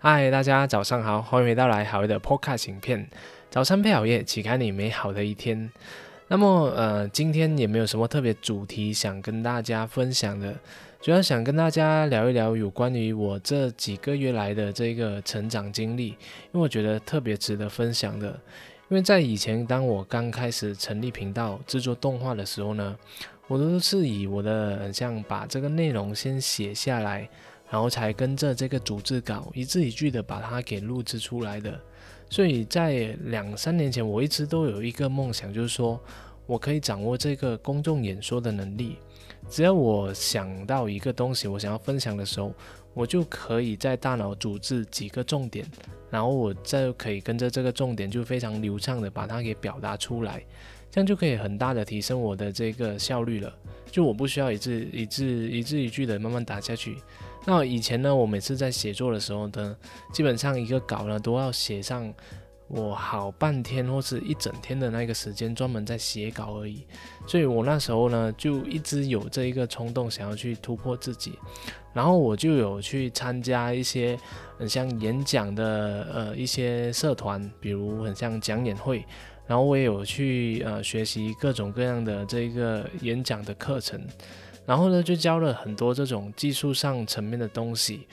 嗨，大家早上好，欢迎回到来好的 Podcast 影片。早餐配好夜，启开你美好的一天。那么，呃，今天也没有什么特别主题想跟大家分享的，主要想跟大家聊一聊有关于我这几个月来的这个成长经历，因为我觉得特别值得分享的。因为在以前，当我刚开始成立频道制作动画的时候呢，我都是以我的像把这个内容先写下来。然后才跟着这个组织稿一字一句的把它给录制出来的。所以在两三年前，我一直都有一个梦想，就是说我可以掌握这个公众演说的能力。只要我想到一个东西，我想要分享的时候，我就可以在大脑组织几个重点，然后我再可以跟着这个重点，就非常流畅的把它给表达出来，这样就可以很大的提升我的这个效率了。就我不需要一字一字一字一句的慢慢打下去。那以前呢，我每次在写作的时候呢，基本上一个稿呢都要写上我好半天或是一整天的那个时间，专门在写稿而已。所以我那时候呢，就一直有这一个冲动，想要去突破自己。然后我就有去参加一些很像演讲的呃一些社团，比如很像讲演会。然后我也有去呃学习各种各样的这个演讲的课程。然后呢，就教了很多这种技术上层面的东西，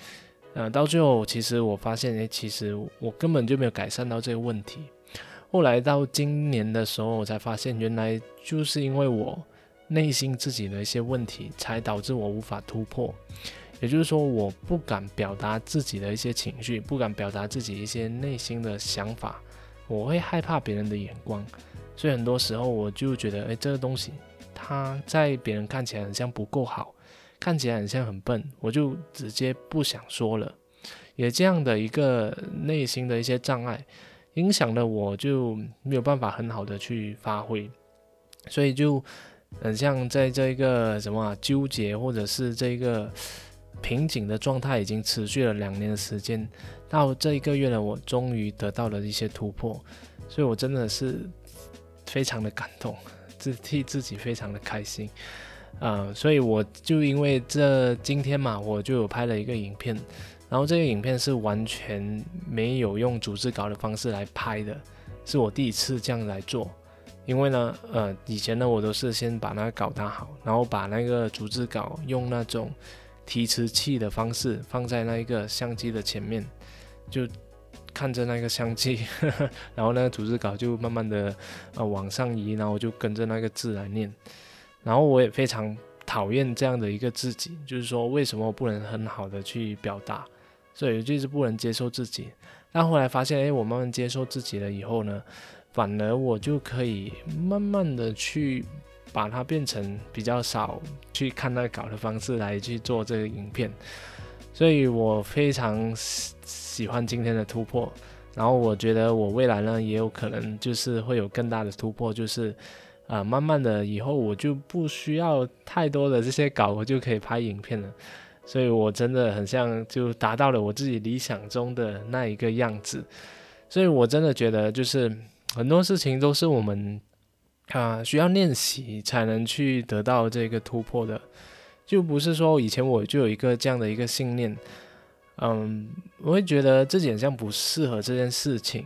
呃，到最后其实我发现，哎，其实我根本就没有改善到这个问题。后来到今年的时候，我才发现，原来就是因为我内心自己的一些问题，才导致我无法突破。也就是说，我不敢表达自己的一些情绪，不敢表达自己一些内心的想法，我会害怕别人的眼光，所以很多时候我就觉得，哎，这个东西。他在别人看起来很像不够好，看起来很像很笨，我就直接不想说了。也这样的一个内心的一些障碍，影响了我就没有办法很好的去发挥，所以就很像在这一个什么纠结或者是这个瓶颈的状态，已经持续了两年的时间。到这一个月呢，我终于得到了一些突破，所以我真的是非常的感动。自替自己非常的开心，啊，所以我就因为这今天嘛，我就有拍了一个影片，然后这个影片是完全没有用组织稿的方式来拍的，是我第一次这样来做，因为呢，呃，以前呢我都是先把那个稿打好，然后把那个组织稿用那种提词器的方式放在那一个相机的前面，就。看着那个相机，然后那个组织稿就慢慢的呃往上移，然后我就跟着那个字来念。然后我也非常讨厌这样的一个自己，就是说为什么我不能很好的去表达，所以就是不能接受自己。但后来发现，哎，我慢慢接受自己了以后呢，反而我就可以慢慢的去把它变成比较少去看那个稿的方式来去做这个影片。所以我非常喜欢今天的突破，然后我觉得我未来呢也有可能就是会有更大的突破，就是啊，慢慢的以后我就不需要太多的这些稿，我就可以拍影片了。所以我真的很像就达到了我自己理想中的那一个样子。所以我真的觉得就是很多事情都是我们啊需要练习才能去得到这个突破的。就不是说以前我就有一个这样的一个信念，嗯，我会觉得自己好像不适合这件事情，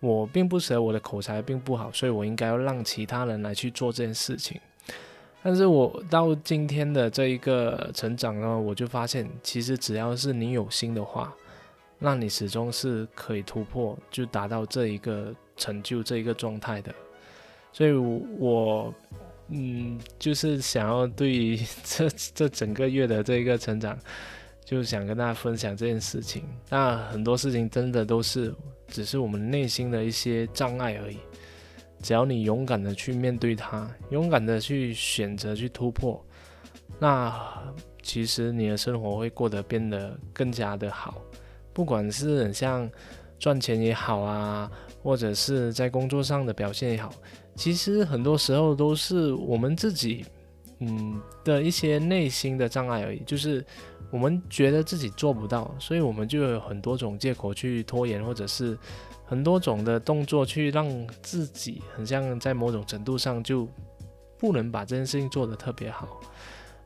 我并不适合，我的口才并不好，所以我应该要让其他人来去做这件事情。但是我到今天的这一个成长呢，我就发现，其实只要是你有心的话，那你始终是可以突破，就达到这一个成就这一个状态的。所以，我。嗯，就是想要对于这这整个月的这一个成长，就是想跟大家分享这件事情。那很多事情真的都是只是我们内心的一些障碍而已。只要你勇敢的去面对它，勇敢的去选择去突破，那其实你的生活会过得变得更加的好。不管是很像赚钱也好啊，或者是在工作上的表现也好。其实很多时候都是我们自己，嗯的一些内心的障碍而已。就是我们觉得自己做不到，所以我们就有很多种借口去拖延，或者是很多种的动作去让自己很像在某种程度上就不能把这件事情做得特别好。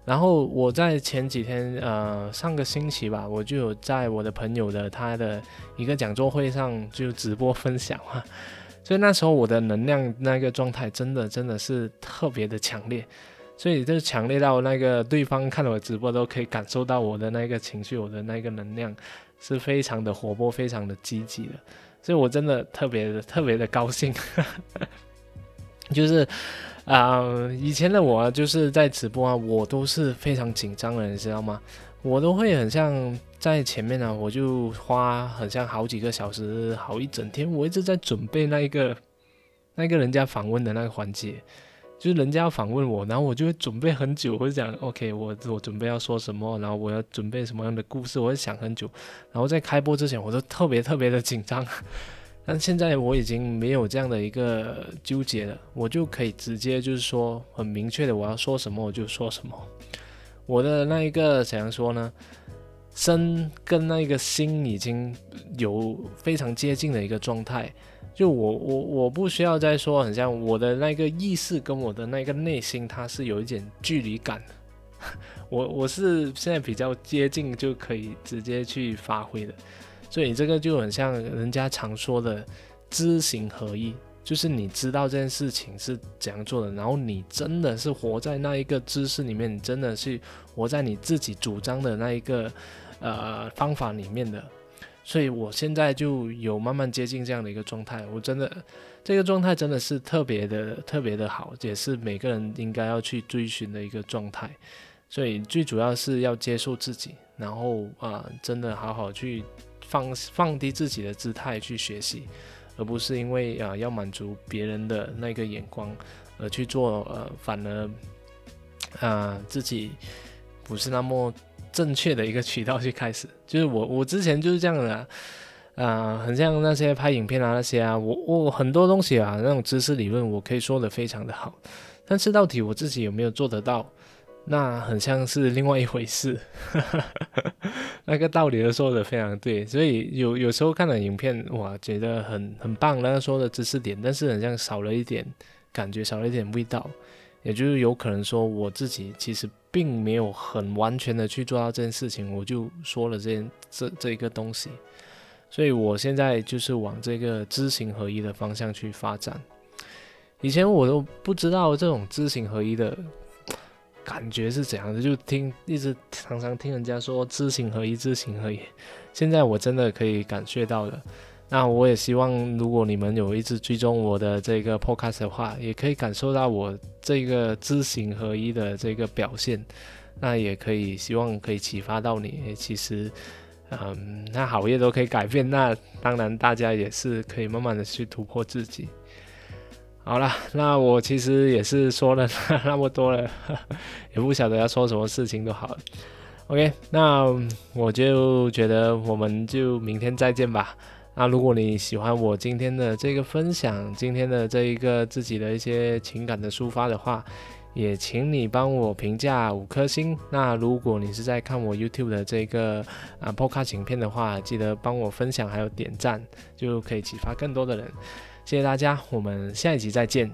然后我在前几天，呃，上个星期吧，我就有在我的朋友的他的一个讲座会上就直播分享嘛，所以那时候我的能量那个状态真的真的是特别的强烈，所以就是强烈到那个对方看了我直播都可以感受到我的那个情绪，我的那个能量是非常的活泼，非常的积极的，所以我真的特别的特别的高兴，就是。啊，以前的我就是在直播啊，我都是非常紧张的，你知道吗？我都会很像在前面呢，我就花很像好几个小时，好一整天，我一直在准备那一个那个人家访问的那个环节，就是人家要访问我，然后我就会准备很久，我就讲 OK，我我准备要说什么，然后我要准备什么样的故事，我会想很久，然后在开播之前，我都特别特别的紧张。但现在我已经没有这样的一个纠结了，我就可以直接就是说很明确的我要说什么我就说什么。我的那一个怎样说呢？身跟那个心已经有非常接近的一个状态，就我我我不需要再说很像我的那个意识跟我的那个内心它是有一点距离感，我我是现在比较接近就可以直接去发挥的。所以这个就很像人家常说的知行合一，就是你知道这件事情是怎样做的，然后你真的是活在那一个知识里面，你真的是活在你自己主张的那一个呃方法里面的。所以我现在就有慢慢接近这样的一个状态，我真的这个状态真的是特别的特别的好，也是每个人应该要去追寻的一个状态。所以最主要是要接受自己，然后啊，真的好好去。放放低自己的姿态去学习，而不是因为啊要满足别人的那个眼光而去做，呃，反而啊自己不是那么正确的一个渠道去开始。就是我我之前就是这样的，啊，很像那些拍影片啊那些啊，我我很多东西啊那种知识理论我可以说的非常的好，但是到底我自己有没有做得到？那很像是另外一回事，那个道理都说的非常对，所以有有时候看了影片，哇，觉得很很棒，那个说的知识点，但是很像少了一点感觉，少了一点味道，也就是有可能说我自己其实并没有很完全的去做到这件事情，我就说了这件这这一个东西，所以我现在就是往这个知行合一的方向去发展，以前我都不知道这种知行合一的。感觉是怎样的？就听一直常常听人家说知行合一，知行合一。现在我真的可以感觉到了。那我也希望，如果你们有一直追踪我的这个 podcast 的话，也可以感受到我这个知行合一的这个表现。那也可以希望可以启发到你。其实，嗯，那好业都可以改变。那当然，大家也是可以慢慢的去突破自己。好了，那我其实也是说了那么多了，也不晓得要说什么事情都好了。OK，那我就觉得我们就明天再见吧。那如果你喜欢我今天的这个分享，今天的这一个自己的一些情感的抒发的话，也请你帮我评价五颗星。那如果你是在看我 YouTube 的这个啊 Podcast 影片的话，记得帮我分享还有点赞，就可以启发更多的人。谢谢大家，我们下一集再见。